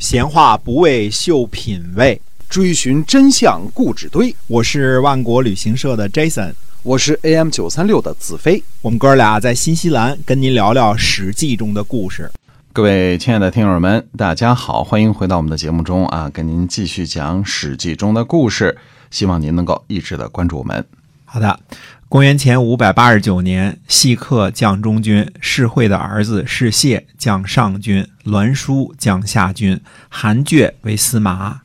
闲话不为秀品味，追寻真相故纸堆。我是万国旅行社的 Jason，我是 AM 九三六的子飞。我们哥俩在新西兰跟您聊聊《史记》中的故事。各位亲爱的听友们，大家好，欢迎回到我们的节目中啊，跟您继续讲《史记》中的故事。希望您能够一直的关注我们。好的。公元前五百八十九年，细客将中军，士会的儿子士燮将上军，栾书将下军，韩厥为司马，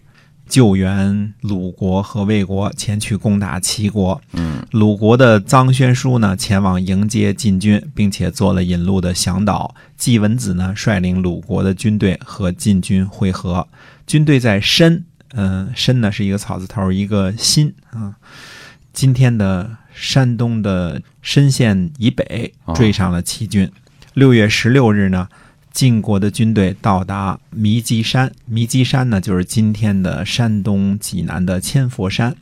救援鲁国和魏国前去攻打齐国。嗯，鲁国的臧宣书呢，前往迎接晋军，并且做了引路的向导。季文子呢，率领鲁国的军队和晋军会合。军队在申，嗯，申呢是一个草字头，一个辛啊。今天的。山东的莘县以北追上了齐军。六月十六日呢，晋国的军队到达弥基山。弥基山呢，就是今天的山东济南的千佛山。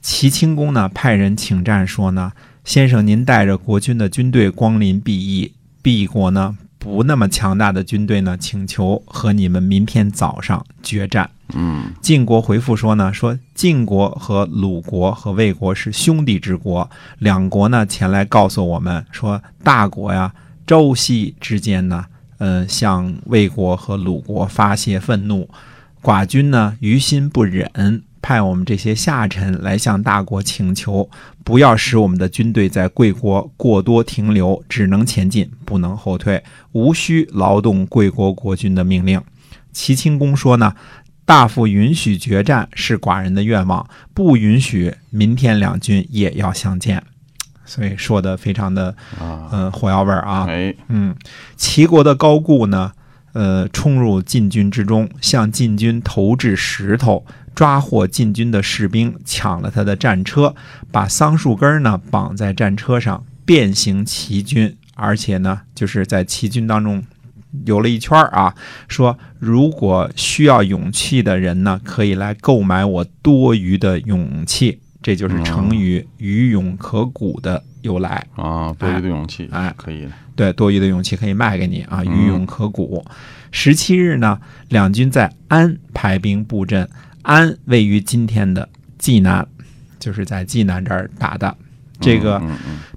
齐清公呢，派人请战，说呢：“先生，您带着国军的军队光临敝邑，敝国呢？”不那么强大的军队呢，请求和你们明天早上决战。嗯，晋国回复说呢，说晋国和鲁国和魏国是兄弟之国，两国呢前来告诉我们说，大国呀，周西之间呢，嗯，向魏国和鲁国发泄愤怒，寡君呢于心不忍。派我们这些下臣来向大国请求，不要使我们的军队在贵国过多停留，只能前进，不能后退，无需劳动贵国国君的命令。齐清公说呢，大夫允许决战是寡人的愿望，不允许明天两军也要相见。所以说的非常的，嗯，火药味儿啊。嗯，齐国的高固呢，呃，冲入晋军之中，向晋军投掷石头。抓获禁军的士兵，抢了他的战车，把桑树根呢绑在战车上，变形骑军，而且呢，就是在骑军当中游了一圈啊。说如果需要勇气的人呢，可以来购买我多余的勇气，这就是成语“余勇可鼓”的由来啊。多余的勇气，哎，可以的。对，多余的勇气可以卖给你啊。余勇可鼓。十七日呢，两军在安排兵布阵。安位于今天的济南，就是在济南这儿打的。这个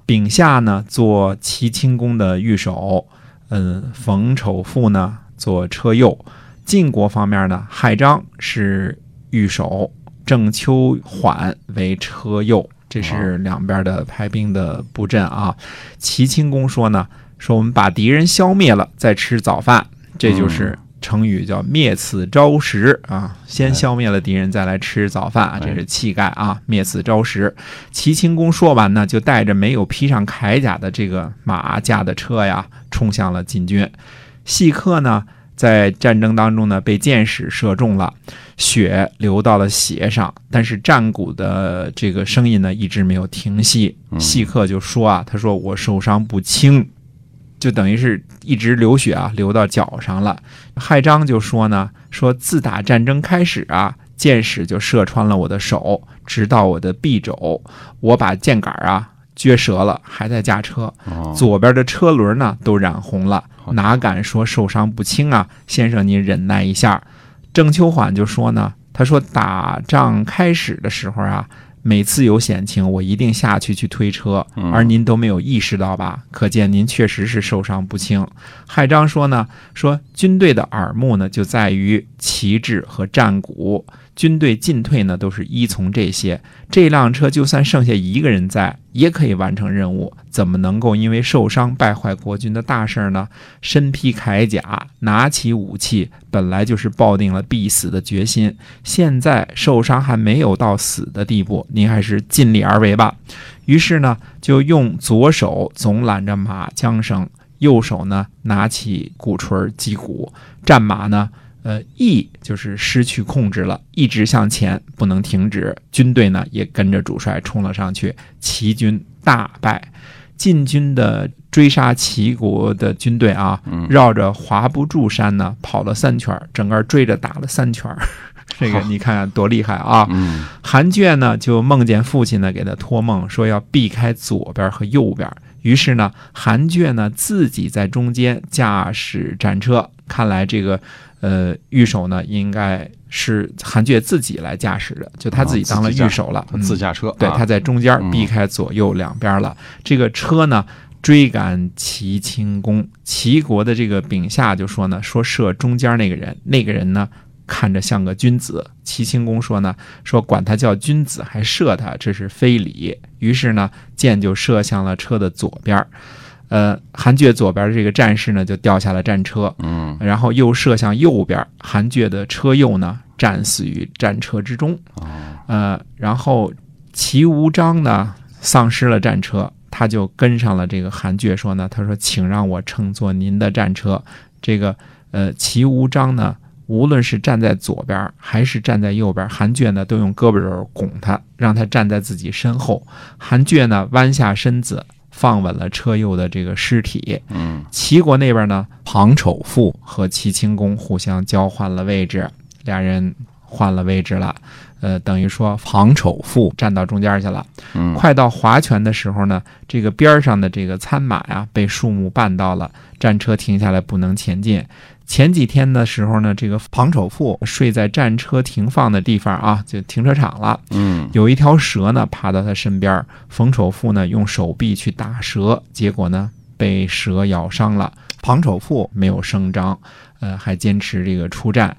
丙夏呢，做齐清公的御手，嗯，冯丑富呢做车右。晋国方面呢，亥章是御手，郑秋缓为车右。这是两边的排兵的布阵啊。齐清公说呢，说我们把敌人消灭了，再吃早饭，这就是。成语叫灭此朝食啊，先消灭了敌人，再来吃早饭啊，这是气概啊。灭此朝食。齐清公说完呢，就带着没有披上铠甲的这个马驾的车呀，冲向了晋军。细客呢，在战争当中呢，被箭矢射中了，血流到了鞋上，但是战鼓的这个声音呢，一直没有停息。细客就说啊，他说我受伤不轻。就等于是一直流血啊，流到脚上了。亥章就说呢，说自打战争开始啊，箭矢就射穿了我的手，直到我的臂肘，我把箭杆啊撅折了，还在驾车，左边的车轮呢都染红了，哪敢说受伤不轻啊？先生您忍耐一下。郑秋缓就说呢，他说打仗开始的时候啊。每次有险情，我一定下去去推车，而您都没有意识到吧？可见您确实是受伤不轻。海章说呢，说军队的耳目呢，就在于旗帜和战鼓。军队进退呢，都是依从这些。这辆车就算剩下一个人在，也可以完成任务。怎么能够因为受伤败坏国军的大事呢？身披铠甲，拿起武器，本来就是抱定了必死的决心。现在受伤还没有到死的地步，您还是尽力而为吧。于是呢，就用左手总揽着马缰绳，右手呢拿起鼓槌击鼓，战马呢。呃，意就是失去控制了，一直向前，不能停止。军队呢也跟着主帅冲了上去，齐军大败。晋军的追杀齐国的军队啊，绕着华不注山呢跑了三圈，整个追着打了三圈。这个你看多厉害啊！韩厥呢就梦见父亲呢给他托梦，说要避开左边和右边。于是呢，韩厥呢自己在中间驾驶战车，看来这个呃御手呢，应该是韩厥自己来驾驶的，就他自己当了御手了，嗯自驾车，对，啊他在中间嗯避开左右两边了。这个车呢，追赶齐清公。齐国的这个丙下就说呢，说射中间那个人，那个人呢看着像个君子。齐清公说呢，说管他叫君子还射他，这是非礼。于是呢，箭就射向了车的左边儿。呃，韩厥左边的这个战士呢，就掉下了战车，嗯然后又射向右边，韩厥的车右呢战死于战车之中。哦呃，然后齐无章呢丧失了战车，他就跟上了这个韩厥，说呢，他说请让我乘坐您的战车。这个呃，齐无章呢，无论是站在左边还是站在右边，韩厥呢都用胳膊肘拱他，让他站在自己身后。韩厥呢弯下身子，放稳了车右的这个尸体。嗯齐国那边呢，庞丑父和齐清公互相交换了位置，俩人换了位置了。呃，等于说庞丑父站到中间去了。嗯快到划拳的时候呢，这个边上的这个参马呀被树木绊到了，战车停下来不能前进。前几天的时候呢，这个庞丑父睡在战车停放的地方啊，就停车场了。嗯有一条蛇呢爬到他身边，冯丑富呢用手臂去打蛇，结果呢被蛇咬伤了。庞丑富没有声张，呃，还坚持这个出战。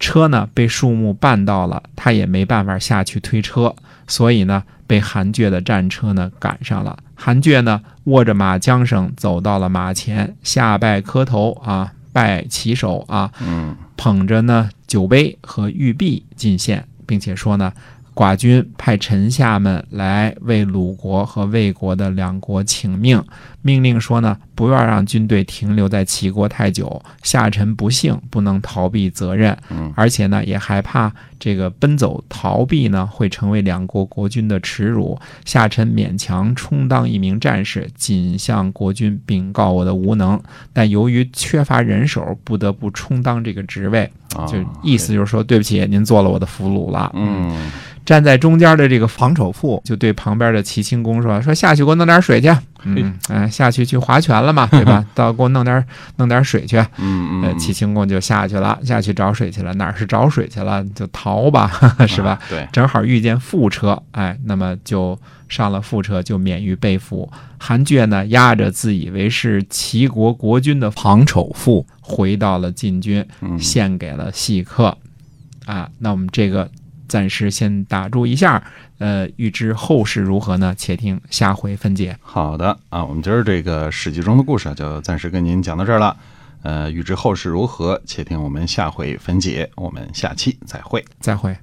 车呢被树木绊到了，他也没办法下去推车，所以呢被韩厥的战车呢赶上了。韩厥呢握着马缰绳走到了马前，下拜磕头啊，拜旗手啊，嗯捧着呢酒杯和玉璧进献，并且说呢，寡君派臣下们来为鲁国和魏国的两国请命，命令说呢，不要让军队停留在齐国太久，下臣不幸，不能逃避责任，嗯而且呢，也害怕这个奔走逃避呢，会成为两国国君的耻辱。下臣勉强充当一名战士，仅向国君禀告我的无能，但由于缺乏人手，不得不充当这个职位。啊就意思就是说，对不起，您做了我的俘虏了。嗯站在中间的这个防丑妇就对旁边的齐清公说：“说下去给我弄点水去。嗯，哎，下去去划拳了嘛，对吧？到给我弄点弄点水去。嗯嗯，呃，齐清公就下去了，下去找水去了。哪是找水去了？就逃吧，是吧？啊对，正好遇见副车，哎，那么就上了副车，就免于被俘。韩厥呢，押着自以为是齐国国君的庞丑父，回到了晋军，嗯献给了细客。啊，那我们这个暂时先打住一下，呃，预知后事如何呢？且听下回分解。好的啊，我们今儿这个《史记》中的故事啊就暂时跟您讲到这儿了。呃，预知后事如何，且听我们下回分解。我们下期再会。再会。